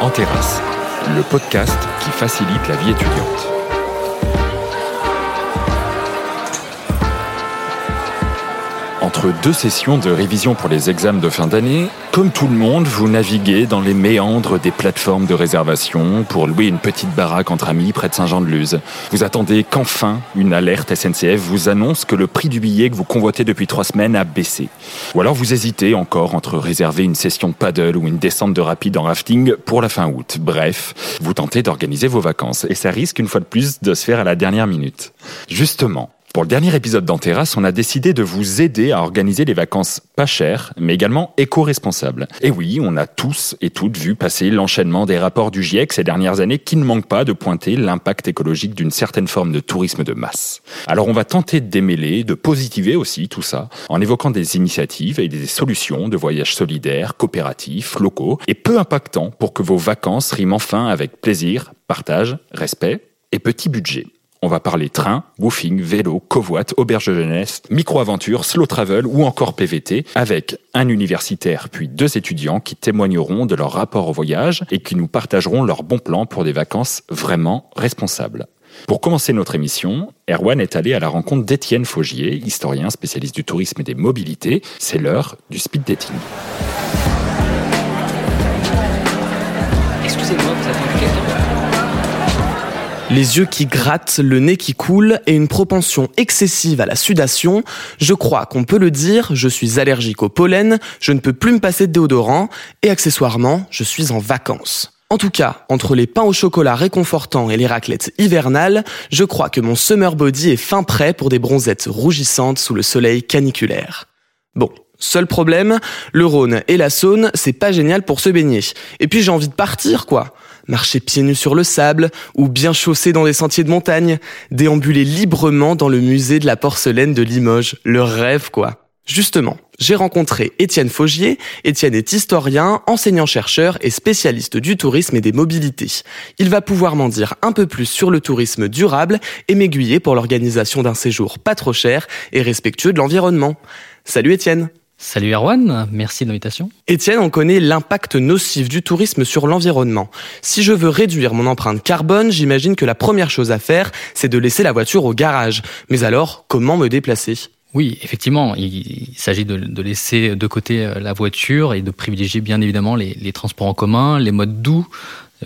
En terrasse, le podcast qui facilite la vie étudiante. Entre deux sessions de révision pour les examens de fin d'année, comme tout le monde, vous naviguez dans les méandres des plateformes de réservation pour louer une petite baraque entre amis près de Saint-Jean-de-Luz. Vous attendez qu'enfin une alerte SNCF vous annonce que le prix du billet que vous convoitez depuis trois semaines a baissé. Ou alors vous hésitez encore entre réserver une session paddle ou une descente de rapide en rafting pour la fin août. Bref, vous tentez d'organiser vos vacances et ça risque une fois de plus de se faire à la dernière minute. Justement, pour le dernier épisode d'Anterras, on a décidé de vous aider à organiser les vacances pas chères, mais également éco-responsables. Et oui, on a tous et toutes vu passer l'enchaînement des rapports du GIEC ces dernières années qui ne manquent pas de pointer l'impact écologique d'une certaine forme de tourisme de masse. Alors on va tenter de démêler, de positiver aussi tout ça, en évoquant des initiatives et des solutions de voyages solidaires, coopératifs, locaux, et peu impactants pour que vos vacances riment enfin avec plaisir, partage, respect et petit budget. On va parler train, woofing, vélo, covoite, auberge de jeunesse, micro-aventure, slow travel ou encore PVT avec un universitaire puis deux étudiants qui témoigneront de leur rapport au voyage et qui nous partageront leurs bons plans pour des vacances vraiment responsables. Pour commencer notre émission, Erwan est allé à la rencontre d'Étienne Faugier, historien spécialiste du tourisme et des mobilités. C'est l'heure du speed dating. Excusez-moi, Les yeux qui grattent, le nez qui coule et une propension excessive à la sudation, je crois qu'on peut le dire, je suis allergique au pollen, je ne peux plus me passer de déodorant et accessoirement, je suis en vacances. En tout cas, entre les pains au chocolat réconfortants et les raclettes hivernales, je crois que mon summer body est fin prêt pour des bronzettes rougissantes sous le soleil caniculaire. Bon, seul problème, le Rhône et la Saône, c'est pas génial pour se baigner. Et puis j'ai envie de partir, quoi. Marcher pieds nus sur le sable, ou bien chausser dans des sentiers de montagne, déambuler librement dans le musée de la porcelaine de Limoges. Le rêve, quoi. Justement, j'ai rencontré Étienne Faugier. Étienne est historien, enseignant-chercheur et spécialiste du tourisme et des mobilités. Il va pouvoir m'en dire un peu plus sur le tourisme durable et m'aiguiller pour l'organisation d'un séjour pas trop cher et respectueux de l'environnement. Salut Étienne Salut Erwan, merci de l'invitation. Étienne, on connaît l'impact nocif du tourisme sur l'environnement. Si je veux réduire mon empreinte carbone, j'imagine que la première chose à faire, c'est de laisser la voiture au garage. Mais alors, comment me déplacer? Oui, effectivement, il, s'agit de, de, laisser de côté euh, la voiture et de privilégier bien évidemment les, les transports en commun, les modes doux,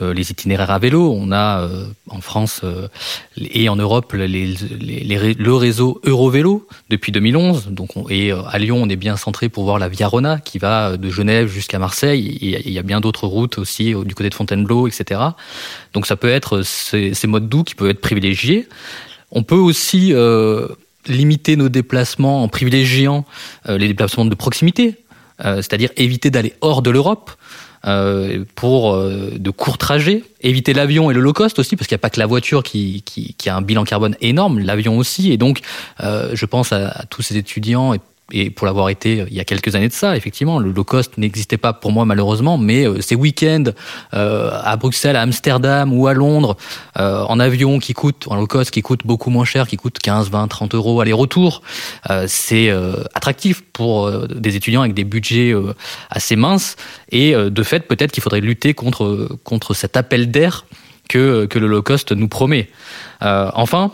euh, les itinéraires à vélo. On a euh, en France euh, et en Europe le réseau Eurovélo depuis 2011. Donc on, et à Lyon, on est bien centré pour voir la Via Rona qui va de Genève jusqu'à Marseille. Il y a bien d'autres routes aussi du côté de Fontainebleau, etc. Donc ça peut être ces, ces modes doux qui peuvent être privilégiés. On peut aussi limiter nos déplacements en privilégiant les déplacements de proximité, c'est-à-dire éviter d'aller hors de l'Europe. Euh, pour euh, de courts trajets, éviter l'avion et le low cost aussi, parce qu'il n'y a pas que la voiture qui, qui, qui, a un bilan carbone énorme, l'avion aussi. Et donc, euh, je pense à, à, tous ces étudiants et et pour l'avoir été euh, il y a quelques années de ça, effectivement, le low cost n'existait pas pour moi malheureusement, mais euh, ces week-ends euh, à Bruxelles, à Amsterdam ou à Londres, euh, en avion qui coûte, en low cost qui coûte beaucoup moins cher, qui coûte 15, 20, 30 euros aller-retour, euh, c'est euh, attractif pour des étudiants avec des budgets assez minces, et de fait peut-être qu'il faudrait lutter contre contre cet appel d'air que que le low cost nous promet. enfin,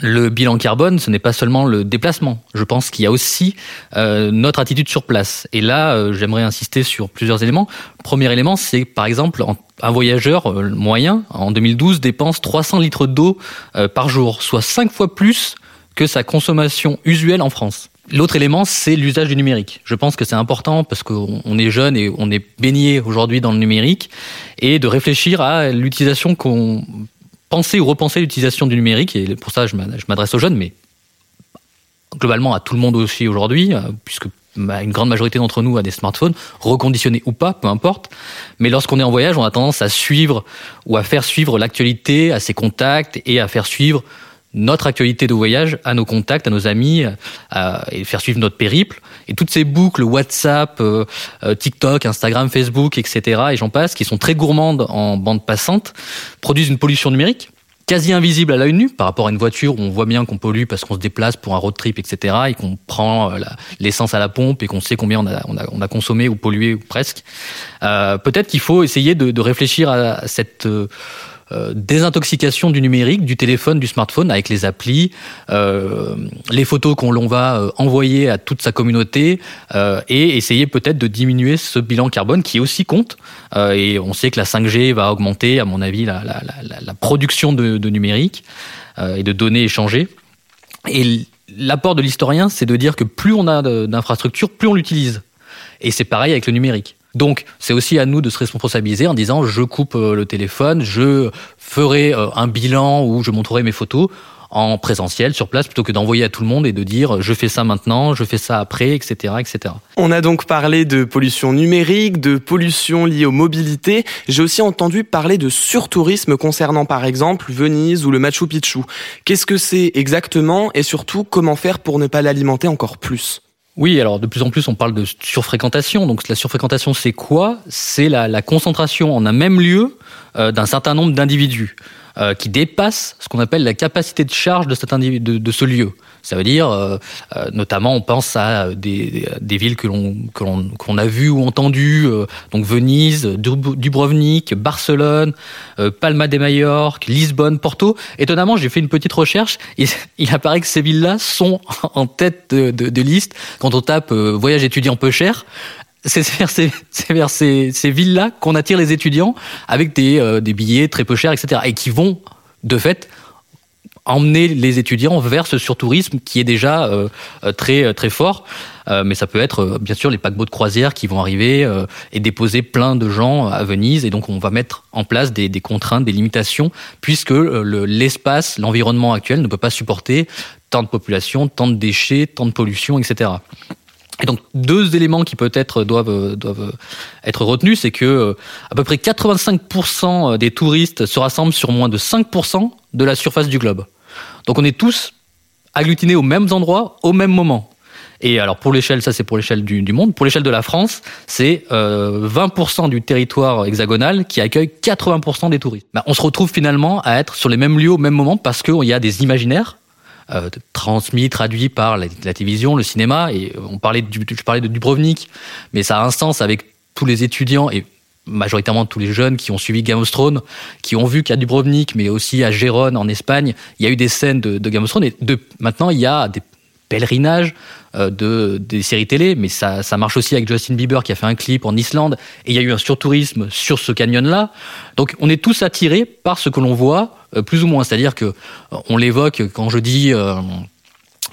le bilan carbone, ce n'est pas seulement le déplacement. Je pense qu'il y a aussi euh, notre attitude sur place. Et là, euh, j'aimerais insister sur plusieurs éléments. Premier élément, c'est par exemple un voyageur euh, moyen en 2012 dépense 300 litres d'eau euh, par jour, soit 5 fois plus que sa consommation usuelle en France. L'autre élément, c'est l'usage du numérique. Je pense que c'est important parce qu'on est jeune et on est baigné aujourd'hui dans le numérique et de réfléchir à l'utilisation qu'on penser ou repenser l'utilisation du numérique, et pour ça je m'adresse aux jeunes, mais globalement à tout le monde aussi aujourd'hui, euh, puisque une grande majorité d'entre nous a des smartphones, reconditionnés ou pas, peu importe. Mais lorsqu'on est en voyage, on a tendance à suivre ou à faire suivre l'actualité à ses contacts et à faire suivre notre actualité de voyage à nos contacts, à nos amis, à, et faire suivre notre périple. Et toutes ces boucles WhatsApp, euh, euh, TikTok, Instagram, Facebook, etc. et j'en passe, qui sont très gourmandes en bande passante, produisent une pollution numérique quasi invisible à l'œil nu par rapport à une voiture où on voit bien qu'on pollue parce qu'on se déplace pour un road trip, etc., et qu'on prend l'essence à la pompe et qu'on sait combien on a, on a, on a consommé ou pollué ou presque. Euh, Peut-être qu'il faut essayer de, de, réfléchir à cette euh, désintoxication du numérique, du téléphone, du smartphone avec les applis, euh, les photos qu'on l'on va euh, envoyer à toute sa communauté et essayer peut-être de diminuer ce bilan carbone qui aussi compte. et on sait que la 5G va augmenter, à mon avis, la production de, de numérique et de données échangées. Et l'apport de l'historien, c'est de dire que plus on a d'infrastructures, plus on l'utilise. Et c'est pareil avec le numérique. Donc, c'est aussi à nous de se responsabiliser en disant je coupe euh, le téléphone, je ferai euh, un bilan où je montrerai mes photos en présentiel sur place plutôt que d'envoyer à tout le monde et de dire je fais ça maintenant, je fais ça après, etc., etc. On a donc parlé de pollution numérique, de pollution liée aux mobilités. J'ai aussi entendu parler de surtourisme concernant par exemple Venise ou le Machu Picchu. Qu'est-ce que c'est exactement et surtout comment faire pour ne pas l'alimenter encore plus? Oui, alors de plus en plus on parle de surfréquentation. Donc la surfréquentation c'est quoi? C'est la, concentration en un même lieu euh, d'un certain nombre d'individus euh, qui dépasse ce qu'on appelle la capacité de charge de, cet de ce lieu. Ça veut dire, euh, euh notamment, on pense à des, des villes que l'on a vues ou entendues, euh, donc Venise, Dubrovnik, Barcelone, euh, Palma de Majorque, Lisbonne, Porto. Étonnamment, j'ai fait une petite recherche. Et il apparaît que ces villes-là sont en tête de, liste quand on tape voyage étudiant peu cher c'est vers ces, ces, villes-là qu'on attire les étudiants avec des, euh, des billets très peu chers, etc. Et qui vont, de fait, emmener les étudiants vers ce surtourisme qui est déjà euh, euh très euh, très fort. Mais ça peut être bien sûr les paquebots de croisière qui vont arriver et déposer plein de gens à Venise. Et donc on va mettre en place des, des contraintes, des limitations, puisque l'espace, l'environnement actuel ne peut pas supporter tant de population, tant de déchets, tant de pollution, etc. Et donc deux éléments qui peut-être doivent doivent être retenus, c'est que à peu près 85% des touristes se rassemblent sur moins de 5% de la surface du globe. Donc on est tous agglutinés aux mêmes endroits au même moment. Et alors pour l'échelle, ça c'est pour l'échelle du, monde. Pour l'échelle de la France, c'est euh, 20% du territoire hexagonal qui accueille 80% des touristes. Ben, on se retrouve finalement à être sur les mêmes lieux au même moment parce qu'il y a des imaginaires euh, transmis, traduits par la, télévision, le cinéma. Et on parlait du, je parlais de Dubrovnik, mais ça a un sens avec tous les étudiants et majoritairement tous les jeunes qui ont suivi Game of Thrones, qui ont vu qu'à Dubrovnik, mais aussi à Gérone en Espagne, il y a eu des scènes de, Game of Thrones. Et maintenant, il y a des pèlerinages euh, de des séries télé, mais ça, ça marche aussi avec Justin Bieber qui a fait un clip en Islande. Et il y a eu un surtourisme sur ce canyon-là. Donc, on est tous attirés par ce que l'on voit, euh, plus ou moins. C'est-à-dire que on l'évoque quand je dis euh,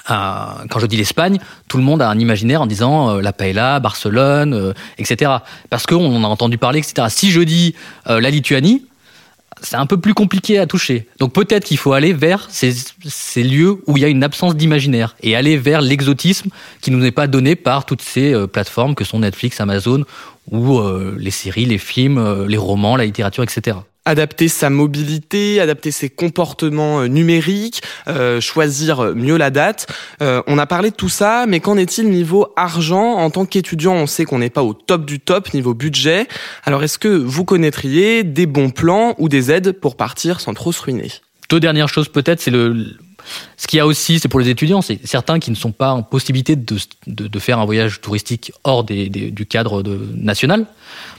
quand je dis l'Espagne, tout le monde a un imaginaire en disant euh, la paella, Barcelone, euh, etc. Parce qu'on en a entendu parler, etc. Si je dis euh, la Lituanie, c'est un peu plus compliqué à toucher. Donc peut-être qu'il faut aller vers ces, ces, lieux où il y a une absence d'imaginaire et aller vers l'exotisme qui nous est pas donné par toutes ces euh, plateformes que sont Netflix, Amazon ou euh, les séries, les films, euh, les romans, la littérature, etc adapter sa mobilité, adapter ses comportements euh, numériques, euh, choisir mieux la date. Euh, on a parlé de tout ça, mais qu'en est-il niveau argent? En tant qu'étudiant, on sait qu'on n'est pas au top du top niveau budget. Alors est-ce que vous connaîtriez des bons plans ou des aides pour partir sans trop se ruiner? Deux dernières choses peut-être, c'est le ce qu'il y a aussi, c'est pour les étudiants, c'est certains qui ne sont pas en possibilité de, faire un voyage touristique hors des, du cadre national.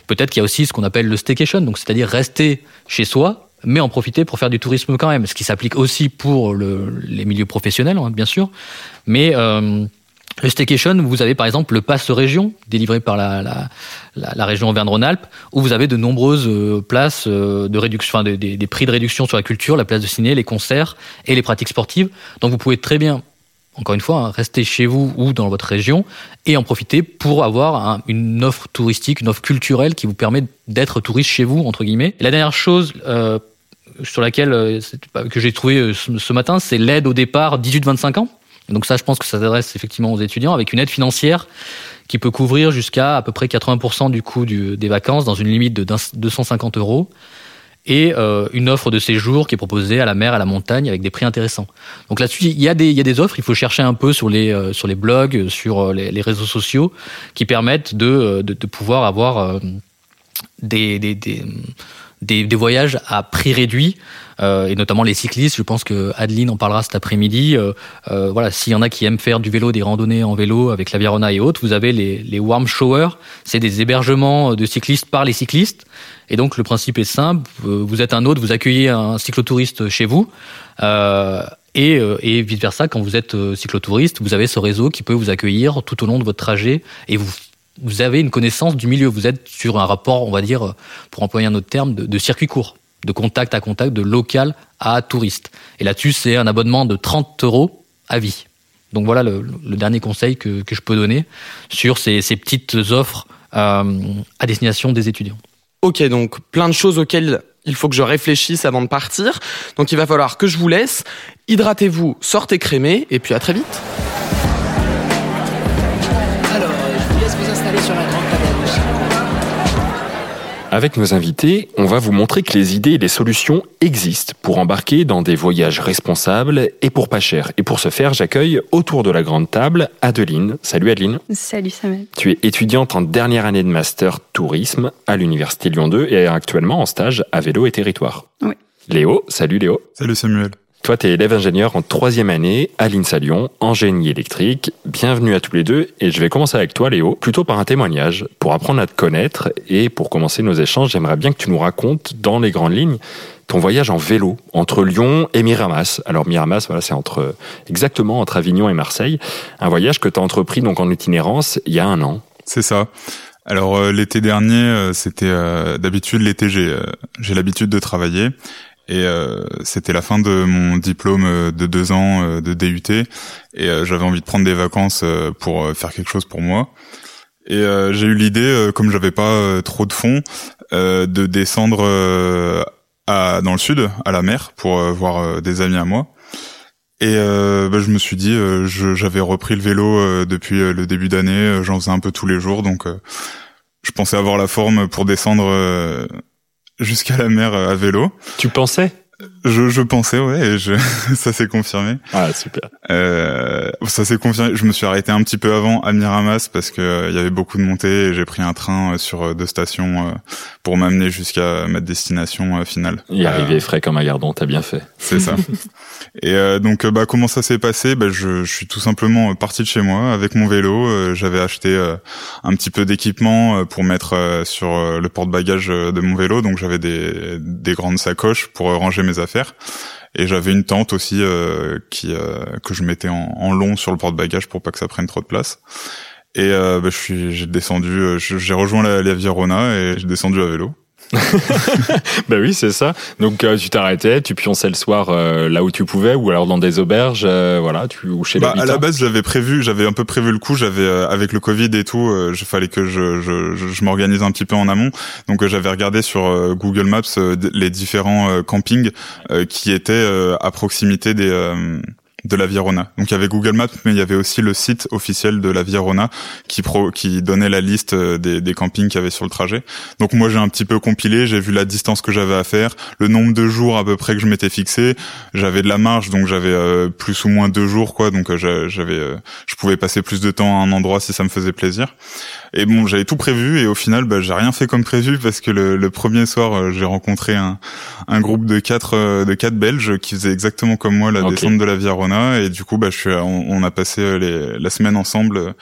Peut-être qu'il y a aussi ce qu'on appelle le staycation, donc c'est-à-dire rester chez soi, mais en profiter pour faire du tourisme quand même, ce qui s'applique aussi pour le, les milieux professionnels, hein, bien sûr. Mais euh, le staycation, vous avez par exemple le pass région délivré par la, la, la, la région Auvergne-Rhône-Alpes, où vous avez de nombreuses euh, places euh, de réduction, enfin des, des, prix de réduction sur la culture, la place de ciné, les concerts et les pratiques sportives. Donc vous pouvez très bien encore une fois, hein, rester chez vous ou dans votre région et en profiter pour avoir un, une offre touristique, une offre culturelle qui vous permet d'être touriste chez vous, entre guillemets. Et la dernière chose euh, sur laquelle euh, que j'ai trouvé ce matin, c'est l'aide au départ 18-25 ans. Donc ça, je pense que ça s'adresse effectivement aux étudiants avec une aide financière qui peut couvrir jusqu'à à peu près 80% du coût des vacances dans une limite de 250 euros et euh, une offre de séjour qui est proposée à la mer, à la montagne, avec des prix intéressants. Donc là-dessus, il y, a des, offres, il faut chercher un peu sur les, euh, blogs, sur euh, les, réseaux sociaux, qui permettent de, pouvoir avoir des des, des voyages à prix réduit euh, et notamment les cyclistes. Je pense que Adeline en parlera cet après-midi. Euh, euh, voilà, s'il y en a qui aiment faire du vélo, des randonnées en vélo avec la Virona et autres, vous avez les, les warm showers. C'est des hébergements de cyclistes par les cyclistes. Et donc le principe est simple. Vous êtes un hôte, vous accueillez un cyclotouriste chez vous. Euh, et, et vice versa, quand vous êtes cyclotouriste, vous avez ce réseau qui peut vous accueillir tout au long de votre trajet et vous vous avez une connaissance du milieu. Vous êtes sur un rapport, on va dire, pour employer un autre terme, de, de circuit court de contact à contact, de local à touriste. Et là-dessus, c'est un abonnement de 30 euros à vie. Donc voilà le, dernier conseil que, je peux donner sur ces, petites offres euh, à destination des étudiants. Ok, donc plein de choses auxquelles il faut que je réfléchisse avant de partir. Donc il va falloir que je vous laisse. Hydratez-vous, sortez crémé, et puis à très vite. Avec nos invités, on va vous montrer que les idées et les solutions existent pour embarquer dans des voyages responsables et pour pas cher. Et pour ce faire, j'accueille autour de la grande table Adeline. Salut Adeline. Salut Samuel. Tu es étudiante en dernière année de master tourisme à l'Université Lyon 2 et actuellement en stage à Vélo et Territoire. Oui. Léo, salut Léo. Salut Samuel. Toi, tu es élève ingénieur en troisième année à l'INSA Lyon, en génie électrique. Bienvenue à tous les deux. Et je vais commencer avec toi, Léo, plutôt par un témoignage, pour apprendre à te connaître. Et pour commencer nos échanges, j'aimerais bien que tu nous racontes, dans les grandes lignes, ton voyage en vélo entre Lyon et Miramas. Alors Miramas, voilà, c'est entre exactement entre Avignon et Marseille. Un voyage que tu as entrepris donc en itinérance il y a un an. C'est ça. Alors euh, l'été dernier, euh, c'était euh, d'habitude l'été j'ai j'ai l'habitude de travailler et euh, c'était la fin de mon diplôme euh, de deux ans euh, de DUT. Et j'avais envie de prendre des vacances pour faire quelque chose pour moi. Et j'ai eu l'idée, comme j'avais pas trop de fonds, de descendre à, dans le sud, à la mer, pour voir des amis à moi. Et bah, je me suis dit, j'avais repris le vélo depuis le début d'année, j'en faisais un peu tous les jours, donc je pensais avoir la forme pour descendre jusqu'à la mer à vélo. Tu pensais? Je, je pensais, ouais, et je, ça s'est confirmé. Ah, super. Euh, ça s'est confirmé. Je me suis arrêté un petit peu avant à Miramas parce que euh, il y avait beaucoup de montées et j'ai pris un train euh, sur deux stations pour m'amener jusqu'à ma destination finale. Y arriver frais comme un gardon, t'as bien fait. C'est ça. et donc, bah, comment ça s'est passé? Bah, je, je, suis tout simplement parti de chez moi avec mon vélo. J'avais acheté un petit peu d'équipement pour mettre sur le porte-bagages de mon vélo. Donc, j'avais des, des grandes sacoches pour ranger mes affaires. Et j'avais une tente aussi euh, qui euh, que je mettais en, long sur le porte-bagages pour pas que ça prenne trop de place. Et euh, bah, je suis j'ai descendu, j'ai rejoint la, la Virona et j'ai descendu à vélo. ben oui, c'est ça. Donc euh, tu t'arrêtais, tu pionçais le soir euh, là où tu pouvais, ou alors dans des auberges, euh, voilà, tu ou chez bah, À la base, j'avais prévu, j'avais un peu prévu le coup. J'avais avec le Covid et tout, il fallait que je, je, je, m'organise un petit peu en amont. Donc j'avais regardé sur Google Maps les différents campings qui étaient à proximité des de la Virona. Donc il y avait Google Maps, mais il y avait aussi le site officiel de la Virona qui pro, qui donnait la liste euh, des, des campings qu'il y avait sur le trajet. Donc moi j'ai un petit peu compilé, j'ai vu la distance que j'avais à faire, le nombre de jours à peu près que je m'étais fixé. J'avais de la marge, donc j'avais euh, plus ou moins deux jours quoi. Donc euh, j'avais, je pouvais passer plus de temps à un endroit si ça me faisait plaisir. Et bon, j'avais tout prévu et au final, bah, j'ai rien fait comme prévu parce que le, le premier soir, j'ai rencontré un, un groupe de quatre de quatre Belges qui faisaient exactement comme moi la descente de la Virona et du coup bah je suis on, a passé euh, les, la semaine ensemble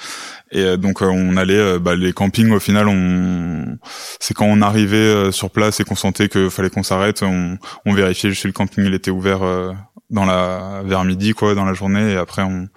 et euh, donc euh, on allait bah, les campings au final on c'est quand on arrivait sur place et qu'on sentait qu'il fallait qu'on s'arrête on, on vérifiait si le camping il était ouvert dans la vers midi quoi dans la journée et après on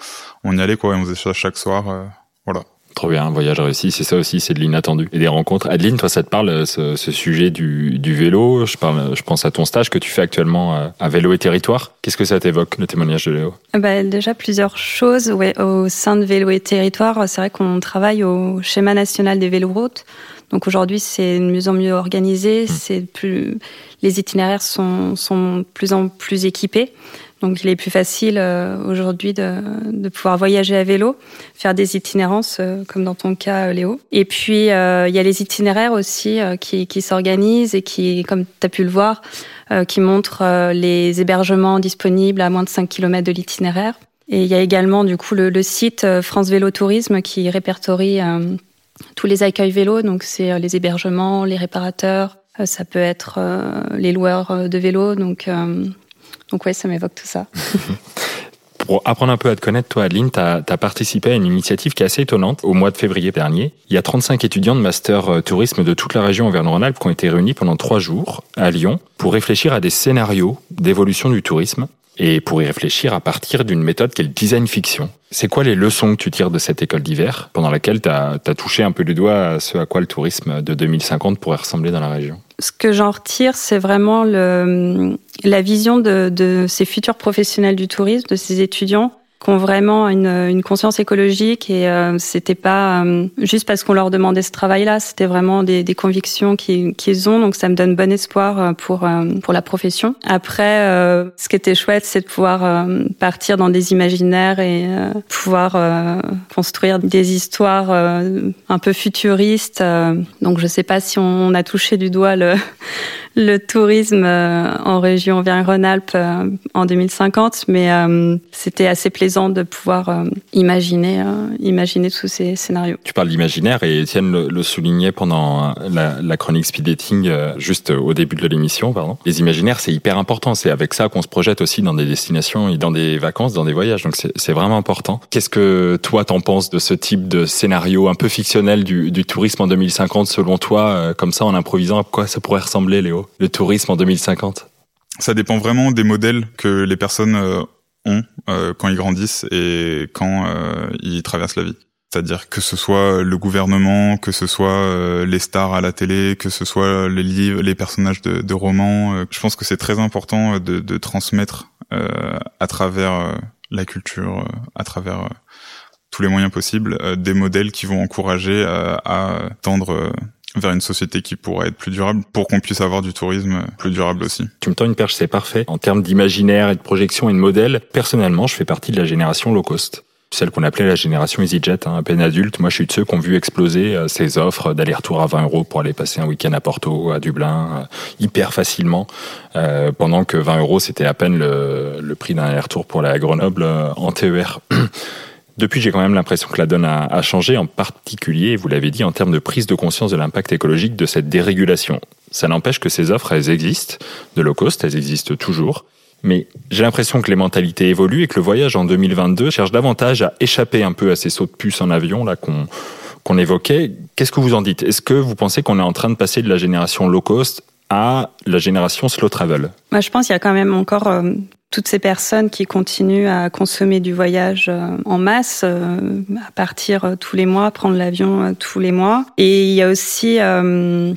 on y allait quoi et on faisait ça chaque soir voilà Trop bien, un voyage réussi, c'est ça aussi, c'est de l'inattendu. Et des rencontres. Adeline, toi, ça te parle, ce, ce sujet du, du, vélo? Je, parle, je pense à ton stage que tu fais actuellement euh, à Vélo et Territoire. Qu'est-ce que ça t'évoque, le témoignage de Léo? Bah, Déjà, plusieurs choses. Ouais, au sein de Vélo et Territoire, c'est vrai qu'on travaille au schéma national des véloroutes. Donc aujourd'hui, c'est de mieux en mieux organisé. Mmh. C'est plus, les itinéraires sont, sont de plus en plus équipés. Donc il est plus facile euh, aujourd'hui de, de, pouvoir voyager à vélo, faire des itinérances euh, comme dans ton cas euh, Léo. Et puis il y a les itinéraires aussi qui, qui s'organisent et qui, comme tu as pu le voir, qui montrent les hébergements disponibles à moins de 5 km de l'itinéraire. Et il y a également du coup le, le site France Vélo Tourisme qui répertorie tous les accueils vélos, donc c'est les hébergements, les réparateurs, ça peut être les loueurs de vélos. Donc, donc ouais, ça m'évoque tout ça. Pour apprendre un peu à te connaître, toi, Adeline, tu as, participé à une initiative qui est assez étonnante au mois de février dernier. Il y a 35 étudiants de master tourisme de toute la région Auvergne-Rhône-Alpes qui ont été réunis pendant trois jours à Lyon pour réfléchir à des scénarios d'évolution du tourisme et pour y réfléchir à partir d'une méthode qui est le design fiction. C'est quoi les leçons que tu tires de cette école d'hiver pendant laquelle tu as, touché un peu du doigt à ce à quoi le tourisme de 2050 pourrait ressembler dans la région? Ce que j'en retire, c'est vraiment le, la vision de, de ces futurs professionnels du tourisme, de ces étudiants qui ont vraiment une, une conscience écologique et euh, c'était pas euh, juste parce qu'on leur demandait ce travail-là, c'était vraiment des, des convictions qu'ils ont, donc ça me donne bon espoir euh, pour pour la profession. Après, ce qui était chouette, c'est de pouvoir partir dans des imaginaires et pouvoir construire des histoires un peu futuristes. donc je sais pas si on a touché du doigt le le tourisme euh, en région Auvergne-Rhône-Alpes euh, en 2050, mais euh, c'était assez plaisant de pouvoir imaginer, imaginer tous ces scénarios. Tu parles d'imaginaire et Étienne le, soulignait pendant la, chronique speed dating juste au début de l'émission. Pardon. Les imaginaires, c'est hyper important. C'est avec ça qu'on se projette aussi dans des destinations et dans des vacances, dans des voyages. Donc c'est vraiment important. Qu'est-ce que toi t'en penses de ce type de scénario un peu fictionnel du, du tourisme en 2050 selon toi, comme ça en improvisant, à quoi ça pourrait ressembler, Léo? Le tourisme en 2050 Ça dépend vraiment des modèles que les personnes euh, ont euh, quand ils grandissent et quand euh, ils traversent la vie. C'est-à-dire que ce soit le gouvernement, que ce soit les stars à la télé, que ce soit les livres, les personnages de, romans. je pense que c'est très important de, transmettre à travers la culture, à travers tous les moyens possibles, des modèles qui vont encourager à tendre vers une société qui pourrait être plus durable pour qu'on puisse avoir du tourisme plus durable aussi. Tu me tends une perche, c'est parfait. En termes d'imaginaire et de projection et de modèle, personnellement, je fais partie de la génération low cost celle qu'on appelait la génération EasyJet, hein, à peine adulte. Moi, je suis de ceux qui ont vu exploser euh, ces offres d'aller-retour à 20 euros pour aller passer un week-end à Porto, à Dublin, euh, hyper facilement, euh, pendant que 20 euros, c'était à peine le, le prix d'un aller-retour pour à Grenoble en TER. Depuis, j'ai quand même l'impression que la donne a, changé, en particulier, vous l'avez dit, en termes de prise de conscience de l'impact écologique de cette dérégulation. Ça n'empêche que ces offres, elles existent, de low cost, elles existent toujours. Mais j'ai l'impression que les mentalités évoluent et que le voyage en 2022 cherche davantage à échapper un peu à ces sauts de puce en avion là qu'on qu'on évoquait. Qu'est-ce que vous en dites? Est-ce que vous pensez qu'on est en train de passer de la génération low cost à la génération slow travel? Moi, Je pense qu'il y a quand même encore euh, toutes ces personnes qui continuent à consommer du voyage euh, en masse, euh, à partir euh, tous les mois, prendre l'avion tous les mois. Et il y a aussi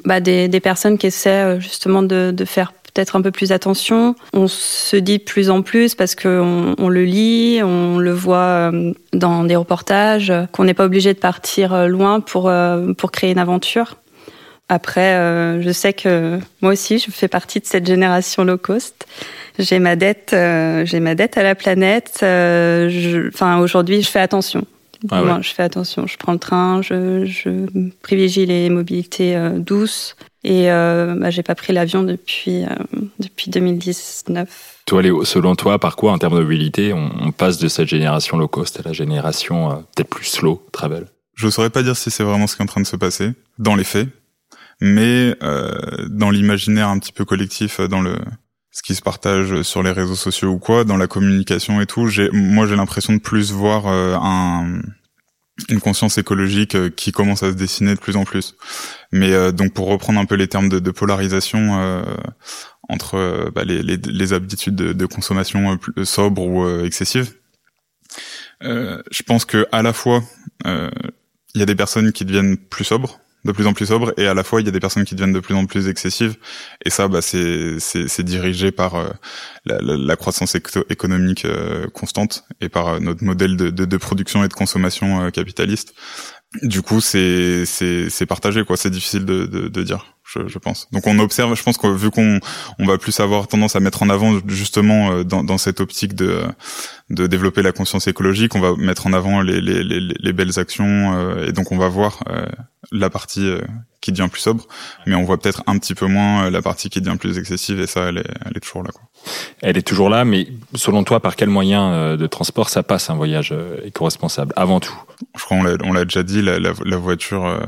bah, des, personnes qui essaient justement de, faire peut-être un peu plus attention. On se dit de plus en plus parce qu'on on le lit, on le voit dans des reportages, qu'on n'est pas obligé de partir loin pour, pour créer une aventure. Après, je sais que moi aussi, je fais partie de cette génération low cost j'ai ma dette, euh, j'ai ma dette à la planète. Euh, enfin, aujourd'hui, je fais attention. Ah je fais attention. Je prends le train, je, je privilégie les mobilités euh, douces. Et euh, bah, j'ai pas pris l'avion depuis depuis 2019. Toi, Léo, selon toi, par quoi en termes de mobilité, on, on passe de cette génération low cost à la génération peut-être plus slow travel? Je saurais pas dire si c'est vraiment ce qui est en train de se passer dans les faits, mais dans l'imaginaire un petit peu collectif, dans le ce qui se partage sur les réseaux sociaux ou quoi, dans la communication et tout, j'ai, moi j'ai l'impression de plus voir euh, un, une conscience écologique euh, qui commence à se dessiner de plus en plus. Mais euh, donc pour reprendre un peu les termes de, de polarisation entre bah, les, les, les, habitudes de, de consommation sobres ou excessives, je pense que à la fois il y a des personnes qui deviennent plus sobres de plus en plus sobre et à la fois il y a des personnes qui deviennent de plus en plus excessives. Et ça bah c'est c'est dirigé par euh, la, croissance économique euh, constante et par euh, notre modèle de, production et de consommation capitaliste du coup c'est c'est partagé quoi. C'est difficile de, de, de dire je, je, pense. Donc on observe je pense que vu qu'on on va plus avoir tendance à mettre en avant justement dans, dans cette optique de de développer la conscience écologique on va mettre en avant les les, les, les belles actions et donc on va voir la partie euh, qui devient plus sobre, mais on voit peut-être un petit peu moins la partie qui devient plus excessive et ça, elle est, elle est toujours là. Quoi. Elle est toujours là, mais selon toi, par quel moyen de transport ça passe un voyage éco-responsable avant tout? Je crois on l'a déjà dit, la, la, la voiture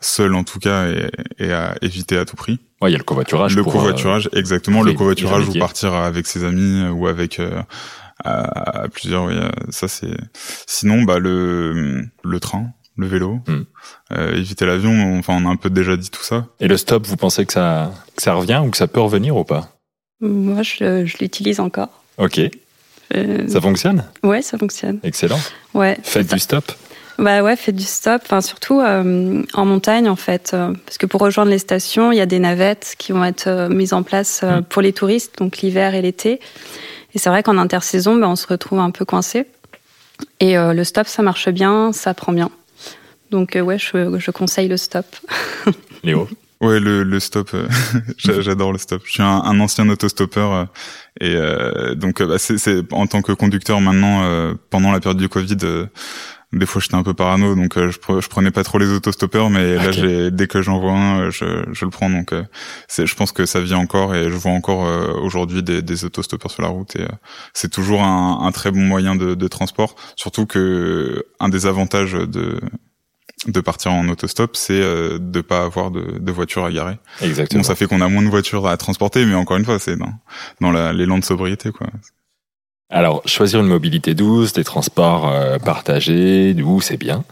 seule en tout cas est, est, à éviter à tout prix. Ouais, il y a le covoiturage. Le covoiturage, exactement. Le covoiturage ou partir avec ses amis ou avec à, plusieurs. Oui, ça c'est. Sinon, bah le le train, le vélo, hmm. euh, éviter l'avion. Enfin, on a un peu déjà dit tout ça. Et le stop, vous pensez que ça que ça revient ou que ça peut revenir ou pas? Moi, je, je l'utilise encore. Ok. Euh, ça fonctionne? Ouais, ça fonctionne. Excellent. Ouais. Faites du stop? Bah ouais, faites du stop. Enfin, surtout euh, en montagne en fait, parce que pour rejoindre les stations, il y a des navettes qui vont être mises en place hmm. pour les touristes, donc l'hiver et l'été. Et c'est vrai qu'en intersaison, ben, on se retrouve un peu coincé. Et euh, le stop, ça marche bien, ça prend bien. Donc euh, ouais, je, je, conseille le stop. Léo Ouais, le, le stop, euh, j'adore le stop. Je suis un, un ancien autostoppeur et donc bah, c'est en tant que conducteur maintenant pendant la période du Covid, des fois j'étais un peu parano donc euh, je, je prenais pas trop les autostoppeurs mais là j'ai dès que j'en vois un euh, je, je le prends donc euh, c'est je pense que ça vit encore et je vois encore aujourd'hui des, des autostoppeurs sur la route et c'est toujours un, un, très bon moyen de, de, transport surtout que un des avantages de de partir en autostop, c'est euh, de pas avoir de, de voiture à garer. Exactement. Bon, ça fait qu'on a moins de voitures à transporter, mais encore une fois, c'est dans, dans l'élan de sobriété, quoi. Alors, choisir une mobilité douce, des transports euh, partagés, doux, c'est bien.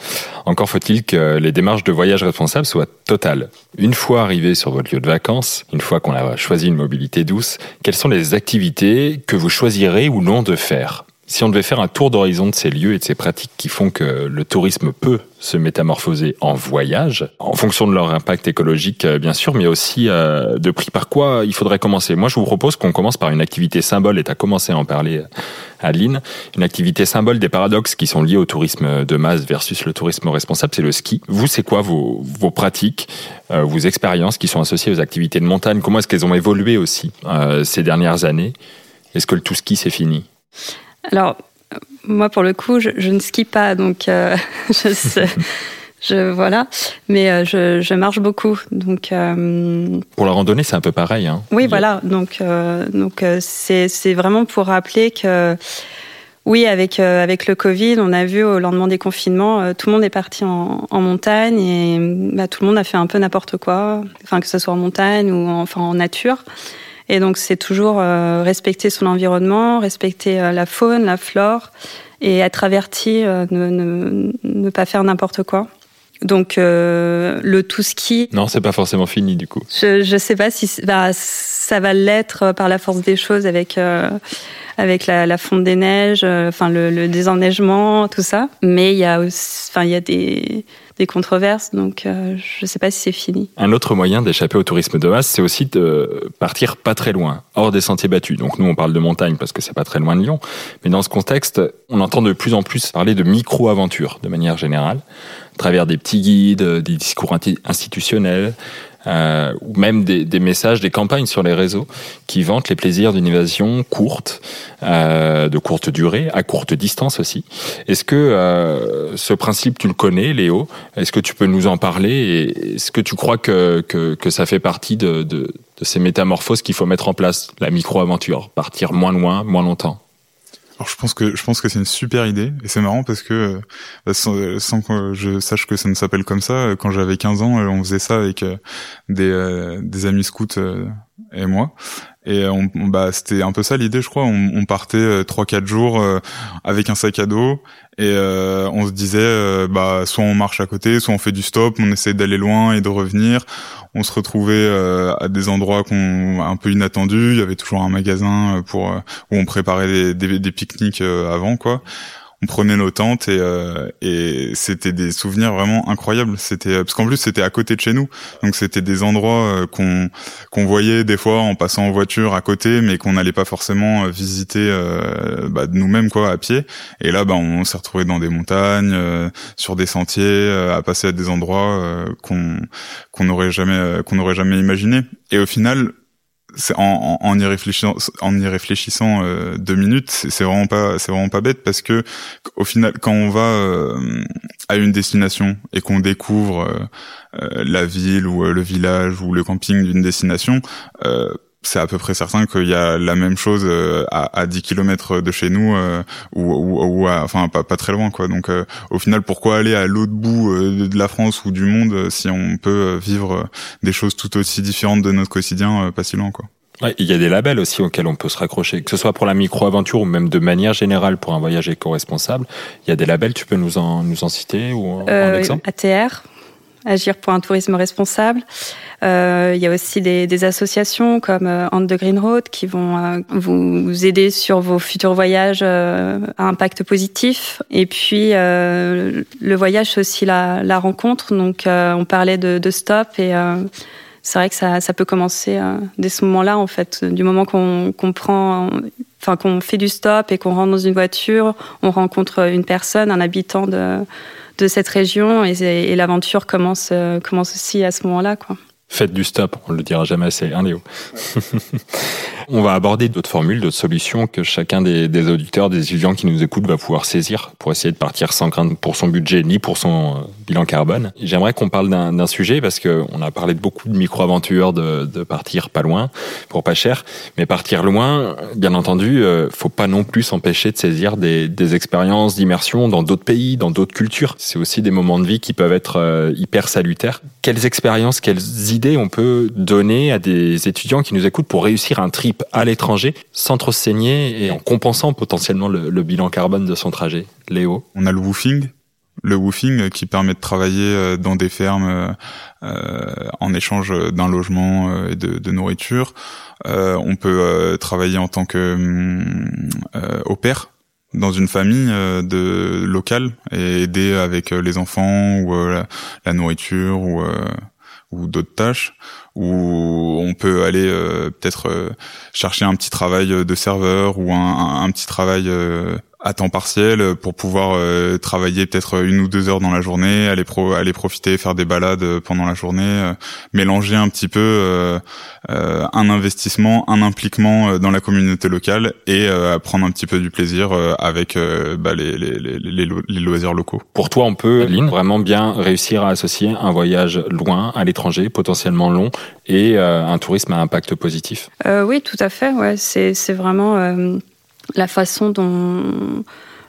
Encore faut-il que les démarches de voyage responsable soient totales. Une fois arrivé sur votre lieu de vacances, une fois qu'on a choisi une mobilité douce, quelles sont les activités que vous choisirez ou non de faire? Si on devait faire un tour d'horizon de ces lieux et de ces pratiques qui font que le tourisme peut se métamorphoser en voyage, en fonction de leur impact écologique euh, bien sûr, mais aussi euh, de prix par quoi il faudrait commencer? Moi je vous propose qu'on commence par une activité symbole, et tu as commencé à en parler euh, Adeline, une activité symbole des paradoxes qui sont liés au tourisme de masse versus le tourisme responsable, c'est le ski. Vous, c'est quoi vos, vos pratiques, vos expériences qui sont associées aux activités de montagne? Comment est-ce qu'elles ont évolué aussi ces dernières années? Est-ce que le tout ski c'est fini? Alors, moi, pour le coup, je, ne skie pas, donc euh, je sais. Je, voilà, mais euh, je, je, marche beaucoup, donc. Euh, pour la randonnée, c'est un peu pareil, hein. Oui, voilà, donc donc c'est c'est vraiment pour rappeler que oui, avec avec le Covid, on a vu au lendemain des confinements, tout le monde est parti en, en montagne et bah, tout le monde a fait un peu n'importe quoi, enfin que ce soit en montagne ou enfin en nature. Et donc c'est toujours euh, respecter son environnement, respecter euh, la faune, la flore, et être averti, euh, ne, ne, ne, pas faire n'importe quoi. Donc le tout ski. Non, c'est pas forcément fini du coup. Je je sais pas si bah, ça va l'être par la force des choses avec avec la, la fonte des neiges, enfin le, le, désenneigement, tout ça. Mais il y a enfin il y a des des controverses, donc euh, je ne sais pas si c'est fini. Un autre moyen d'échapper au tourisme de masse, c'est aussi de partir pas très loin, hors des sentiers battus. Donc nous, on parle de montagne parce que c'est pas très loin de Lyon, mais dans ce contexte, on entend de plus en plus parler de micro-aventures de manière générale, à travers des petits guides, des discours institutionnels, euh, ou même des, des, messages, des campagnes sur les réseaux qui vantent les plaisirs d'une évasion courte, euh, de courte durée, à courte distance aussi. Est-ce que euh, ce principe, tu le connais, Léo? Est-ce que tu peux nous en parler? Est-ce que tu crois que, que, que ça fait partie de, de, de ces métamorphoses qu'il faut mettre en place, la micro-aventure, partir moins loin, moins longtemps alors je pense que je pense que c'est une super idée. Et c'est marrant parce que euh, sans, sans, que je sache que ça ne s'appelle comme ça, euh, quand j'avais 15 ans, euh, on faisait ça avec des, des amis scouts et moi et on, bah c'était un peu ça l'idée je crois. On, partait trois quatre jours avec un sac à dos. Et on se disait bah soit on marche à côté soit on fait du stop on essaie d'aller loin et de revenir. On se retrouvait euh, à des endroits qu'on un peu inattendus. Il y avait toujours un magasin euh, pour euh, où on préparait des, des, pique-niques avant quoi on prenait nos tentes et, et c'était des souvenirs vraiment incroyables. C'était parce qu'en plus c'était à côté de chez nous, donc c'était des endroits qu'on qu'on voyait des fois en passant en voiture à côté, mais qu'on n'allait pas forcément visiter bah, de nous-mêmes quoi à pied. Et là, bah, on s'est retrouvé dans des montagnes, sur des sentiers, à passer à des endroits qu'on qu'on n'aurait jamais qu'on n'aurait jamais imaginé. Et au final, en, en, y réfléchissant, en y réfléchissant euh, deux minutes, c'est vraiment pas, c'est vraiment pas bête parce que au final, quand on va euh, à une destination et qu'on découvre euh, la ville ou le village ou le camping d'une destination, c'est à peu près certain qu'il y a la même chose à, à 10 km de chez nous ou, ou, ou enfin pas, pas très loin quoi. Donc au final pourquoi aller à l'autre bout de la France ou du monde si on peut vivre des choses tout aussi différentes de notre quotidien pas si loin quoi. Ouais, il y a des labels aussi auxquels on peut se raccrocher, que ce soit pour la micro-aventure ou même de manière générale pour un voyage éco-responsable. Il y a des labels, tu peux nous en, nous en citer ou euh, exemple? ATR, Agir pour un tourisme responsable. Euh, il y a aussi des, associations comme euh, the Green Road qui vont euh, vous aider sur vos futurs voyages euh, à impact positif. Et puis euh, le voyage, c'est aussi la, rencontre. Donc on parlait de, de stop et c'est vrai que ça, ça peut commencer euh, dès ce moment-là, en fait. Du moment qu'on qu'on prend, enfin, qu'on fait du stop et qu'on rentre dans une voiture, on rencontre une personne, un habitant de, de cette région et, et l'aventure commence, euh, commence aussi à ce moment-là, quoi. Faites du stop, on le dira jamais assez, hein Léo On va aborder d'autres formules, d'autres solutions que chacun des, auditeurs, des étudiants qui nous écoutent va pouvoir saisir pour essayer de partir sans crainte pour son budget ni pour son euh, bilan carbone. J'aimerais qu'on parle d'un sujet parce que on a parlé de beaucoup de micro-aventures, de, partir pas loin pour pas cher, mais partir loin, bien entendu, euh, faut pas non plus s'empêcher de saisir des, des expériences d'immersion dans d'autres pays, dans d'autres cultures. C'est aussi des moments de vie qui peuvent être euh, hyper salutaires. Quelles expériences, quelles idées on peut donner à des étudiants qui nous écoutent pour réussir un trip à l'étranger sans trop saigner et en compensant potentiellement le, bilan carbone de son trajet Léo On a le woofing, le woofing qui permet de travailler euh, dans des fermes euh, en échange d'un logement euh, et de, nourriture. Euh, on peut euh, travailler en tant que euh, au pair dans une famille de locale et aider avec les enfants ou la, la, nourriture ou ou d'autres tâches où on peut aller euh, peut-être euh, chercher un petit travail de serveur ou un, un petit travail euh, à temps partiel pour pouvoir euh, travailler peut-être une ou deux heures dans la journée, aller pro aller profiter, faire des balades euh, pendant la journée, euh, mélanger un petit peu un investissement, un impliquement dans la communauté locale et prendre un petit peu du plaisir avec bah, les, les, les, les, loisirs locaux. Pour toi, on peut, vraiment bien réussir à associer un voyage loin à l'étranger, potentiellement long, et un tourisme à impact positif? oui, tout à fait. Ouais, c'est vraiment la façon dont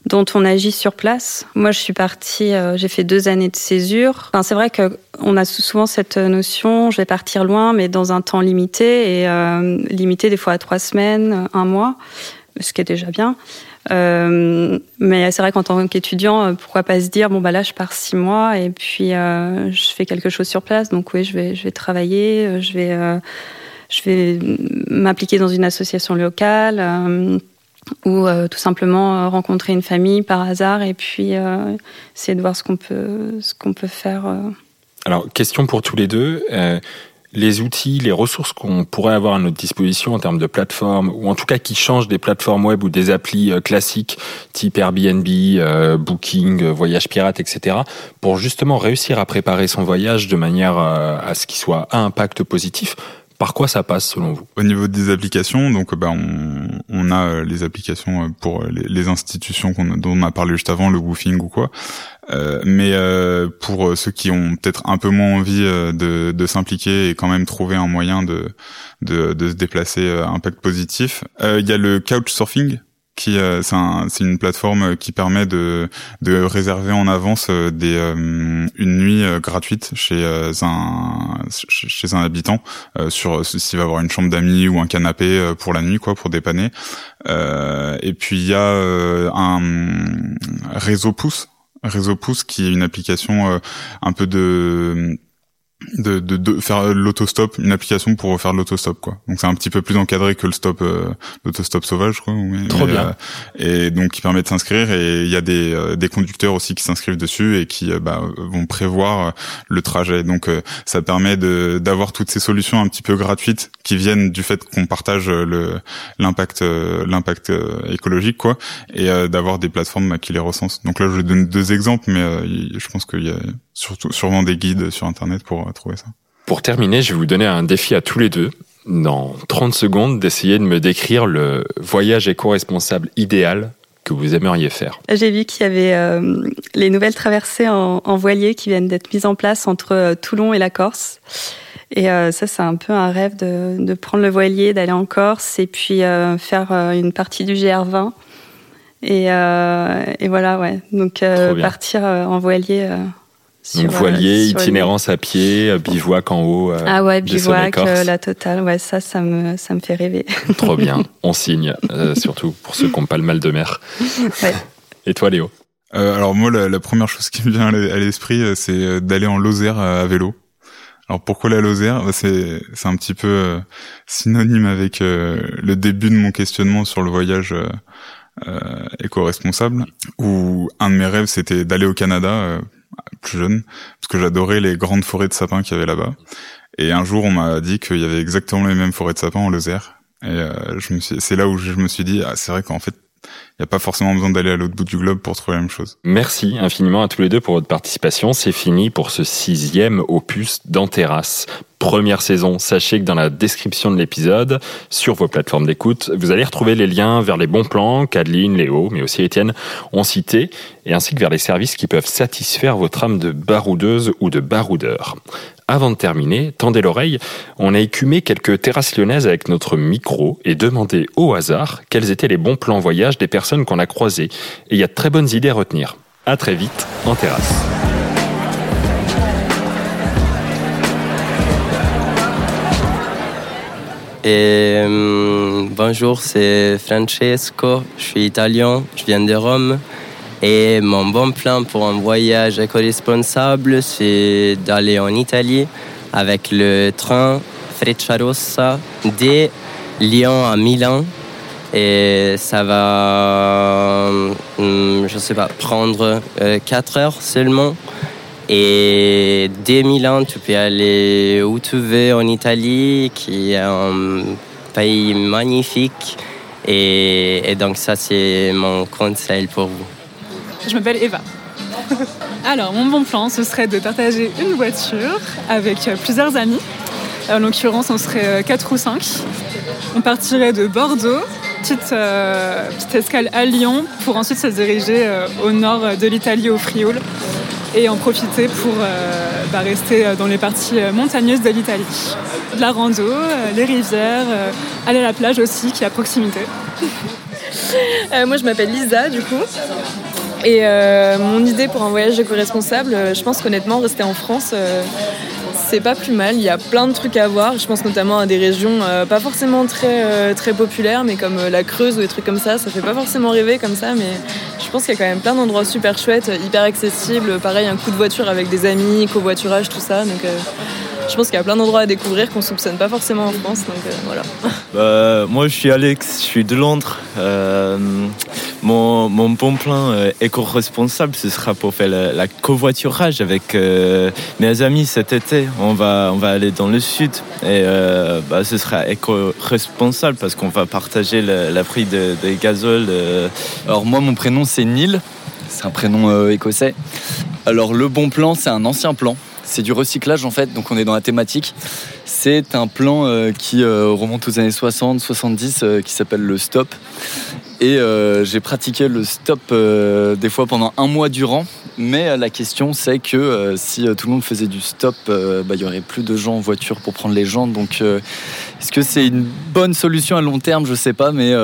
dont on agit sur place. Moi, je suis partie, euh, j'ai fait deux années de césure. Enfin, c'est vrai qu'on a souvent cette notion, je vais partir loin, mais dans un temps limité, et euh, limité des fois à trois semaines, un mois, ce qui est déjà bien. Euh, mais c'est vrai qu'en tant qu'étudiant, pourquoi pas se dire bon bah là je pars six mois et puis euh, je fais quelque chose sur place. Donc oui, je vais je vais travailler, je vais euh, je vais m'impliquer dans une association locale ou euh, tout simplement euh, rencontrer une famille par hasard et puis euh, essayer de voir ce qu'on peut, ce peut faire. Alors, question pour tous les deux. Les outils, les ressources qu'on pourrait avoir à notre disposition en termes de plateformes, ou en tout cas qui changent des plateformes web ou des applis classiques type Airbnb, Booking, Voyage Pirate, etc., pour justement réussir à préparer son voyage de manière à ce qu'il soit à impact positif, par quoi ça passe selon vous? Au niveau des applications, donc bah, on, on a euh, les applications euh, pour les, les institutions dont on a parlé juste avant, le woofing ou quoi. Euh, mais euh, pour ceux qui ont peut-être un peu moins envie euh, de, de s'impliquer et quand même trouver un moyen de, de, de se déplacer à impact positif, il y a le couchsurfing qui euh, c'est une plateforme qui permet de, de réserver en avance euh, des euh, une nuit gratuite chez un chez un habitant sur s'il va avoir une chambre d'amis ou un canapé pour la nuit quoi pour dépanner. Et puis il y a un réseau pouce réseau pouce qui est une application un peu de de, de, de faire l'autostop, une application pour faire l'autostop quoi. Donc c'est un petit peu plus encadré que le stop, euh, l'autostop sauvage quoi. Mais, Trop bien. Euh, et donc qui permet de s'inscrire et il y a des, euh, des conducteurs aussi qui s'inscrivent dessus et qui bah, vont prévoir le trajet. Donc ça permet de d'avoir toutes ces solutions un petit peu gratuites qui viennent du fait qu'on partage le l'impact l'impact écologique quoi et d'avoir des plateformes bah, qui les recensent. Donc là je donne deux exemples mais je pense qu'il y a surtout sûrement des guides sur internet pour trouver ça. Pour terminer, je vais vous donner un défi à tous les deux. dans 30 secondes, d'essayer de me décrire le voyage éco-responsable idéal que vous aimeriez faire. J'ai vu qu'il y avait euh, les nouvelles traversées en, voilier qui viennent d'être mises en place entre euh, Toulon et la Corse. Et euh, ça, c'est un peu un rêve de, de prendre le voilier, d'aller en Corse et puis faire une partie du GR20. Et, et voilà, ouais. Donc partir en voilier donc euh, voilier, itinérance à pied, euh, bivouac en haut. Euh, ah ouais, bivouac, la totale. Ouais, ça, ça me, ça me fait rêver. Trop bien, on signe, surtout pour ceux qui n'ont pas le mal de mer. Ouais. Et toi, Léo? Alors moi, la, première chose qui me vient à l'esprit, c'est d'aller en Lozère à vélo. Alors pourquoi la Lozère? Bah, C'est c'est un petit peu synonyme avec le début de mon questionnement sur le voyage éco-responsable. Où un de mes rêves, c'était d'aller au Canada plus jeune, parce que j'adorais les grandes forêts de sapins qu'il y avait là-bas. Et un jour, on m'a dit qu'il y avait exactement les mêmes forêts de sapins en Lozère. Et euh, je me suis, c'est là où je me suis dit, ah, c'est vrai qu'en fait, il n'y a pas forcément besoin d'aller à l'autre bout du globe pour trouver la même chose. Merci infiniment à tous les deux pour votre participation. C'est fini pour ce sixième opus d'Anterras. Première saison. Sachez que dans la description de l'épisode, sur vos plateformes d'écoute, vous allez retrouver les liens vers les bons plans qu'Adeline, Léo, mais aussi Étienne ont cités, et ainsi que vers les services qui peuvent satisfaire votre âme de baroudeuse ou de baroudeur. Avant de terminer, tendez l'oreille, on a écumé quelques terrasses lyonnaises avec notre micro et demandé au hasard quels étaient les bons plans voyage des personnes qu'on a croisées. Et il y a de très bonnes idées à retenir. À très vite en terrasse. Hum, bonjour, c'est Francesco, je suis italien, je viens de Rome. Et mon bon plan pour un voyage éco-responsable, c'est d'aller en Italie avec le train Frecciarossa de Lyon à Milan. Et ça va, hum, je sais pas, prendre 4 euh, heures seulement. Et dès Milan, tu peux aller où tu veux en Italie, qui est un pays magnifique. et donc ça, c'est mon conseil pour vous. Je m'appelle Eva. Alors, mon bon plan, ce serait de partager une voiture avec euh, plusieurs amis. En l'occurrence, on serait 4 euh, ou 5. On partirait de Bordeaux, petite, euh, petite escale à Lyon, pour ensuite se diriger au nord de l'Italie, au Frioul, et en profiter pour bah, rester dans les parties montagneuses de l'Italie. De la rando, les rivières, aller à la plage aussi, qui est à proximité. moi, je m'appelle Lisa, du coup. Et euh, mon idée pour un voyage éco-responsable, euh, je pense qu'honnêtement, rester en France, euh, c'est pas plus mal. Il y a plein de trucs à voir. Je pense notamment à des régions pas forcément très, très populaires, mais comme la Creuse ou des trucs comme ça. Ça fait pas forcément rêver comme ça, mais je pense qu'il y a quand même plein d'endroits super chouettes, hyper accessibles. Pareil, un coup de voiture avec des amis, covoiturage, tout ça. Donc je pense qu'il y a plein d'endroits à découvrir qu'on soupçonne pas forcément en France. Donc voilà. Bah, moi, je suis Alex, je suis de Londres. Mon, bon plan euh, éco-responsable, ce sera pour faire la, covoiturage avec euh, mes amis cet été. On va, aller dans le sud et euh, bah, ce sera éco-responsable parce qu'on va partager le, prix de, de gazole. Alors moi, mon prénom, c'est Neil. C'est un prénom écossais. Alors le bon plan, c'est un ancien plan. C'est du recyclage en fait, donc on est dans la thématique. C'est un plan qui remonte aux années 60, 70, qui s'appelle le stop. Et euh, j'ai pratiqué le stop euh, des fois pendant un mois durant. Mais euh, la question, c'est que si tout le monde faisait du stop, bah, il y aurait plus de gens en voiture pour prendre les gens. Donc, est-ce que c'est une bonne solution à long terme? Je sais pas, mais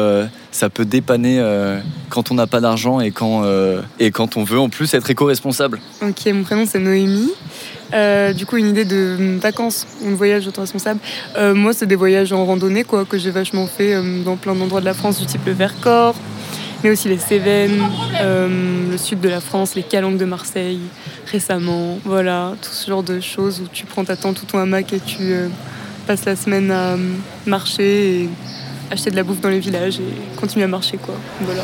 ça peut dépanner quand on n'a pas d'argent et quand et quand on veut en plus être éco-responsable. Ok, mon prénom c'est Noémie. Euh, du coup, une idée de vacances de voyage auto-responsable. Euh, moi, c'est des voyages en randonnée quoi, que j'ai vachement fait euh, dans plein d'endroits de la France, du type le Vercors, mais aussi les Cévennes, le sud de la France, les Calanques de Marseille, récemment. Voilà, tout ce genre de choses où tu prends ta tente ou ton hamac et tu passes la semaine à marcher acheter de la bouffe dans les villages et continuer à marcher, quoi. Voilà.